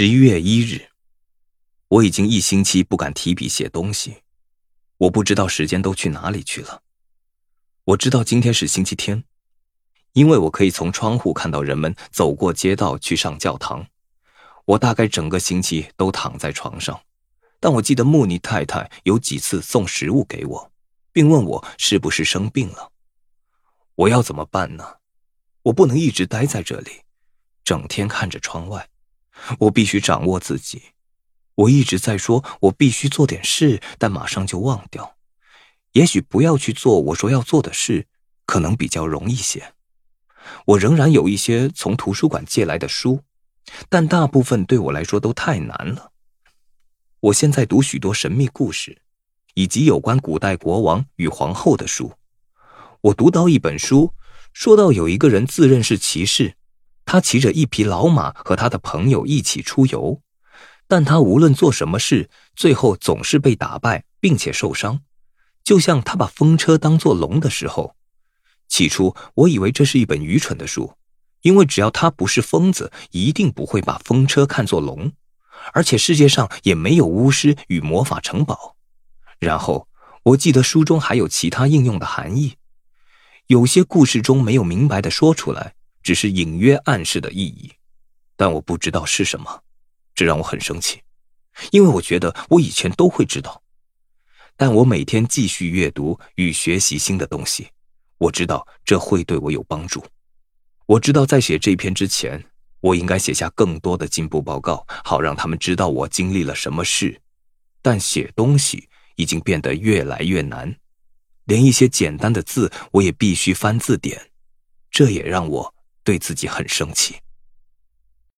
十一月一日，我已经一星期不敢提笔写东西，我不知道时间都去哪里去了。我知道今天是星期天，因为我可以从窗户看到人们走过街道去上教堂。我大概整个星期都躺在床上，但我记得穆尼太太有几次送食物给我，并问我是不是生病了。我要怎么办呢？我不能一直待在这里，整天看着窗外。我必须掌握自己。我一直在说，我必须做点事，但马上就忘掉。也许不要去做我说要做的事，可能比较容易些。我仍然有一些从图书馆借来的书，但大部分对我来说都太难了。我现在读许多神秘故事，以及有关古代国王与皇后的书。我读到一本书，说到有一个人自认是骑士。他骑着一匹老马和他的朋友一起出游，但他无论做什么事，最后总是被打败并且受伤。就像他把风车当作龙的时候，起初我以为这是一本愚蠢的书，因为只要他不是疯子，一定不会把风车看作龙，而且世界上也没有巫师与魔法城堡。然后我记得书中还有其他应用的含义，有些故事中没有明白的说出来。只是隐约暗示的意义，但我不知道是什么，这让我很生气，因为我觉得我以前都会知道。但我每天继续阅读与学习新的东西，我知道这会对我有帮助。我知道在写这篇之前，我应该写下更多的进步报告，好让他们知道我经历了什么事。但写东西已经变得越来越难，连一些简单的字我也必须翻字典，这也让我。对自己很生气。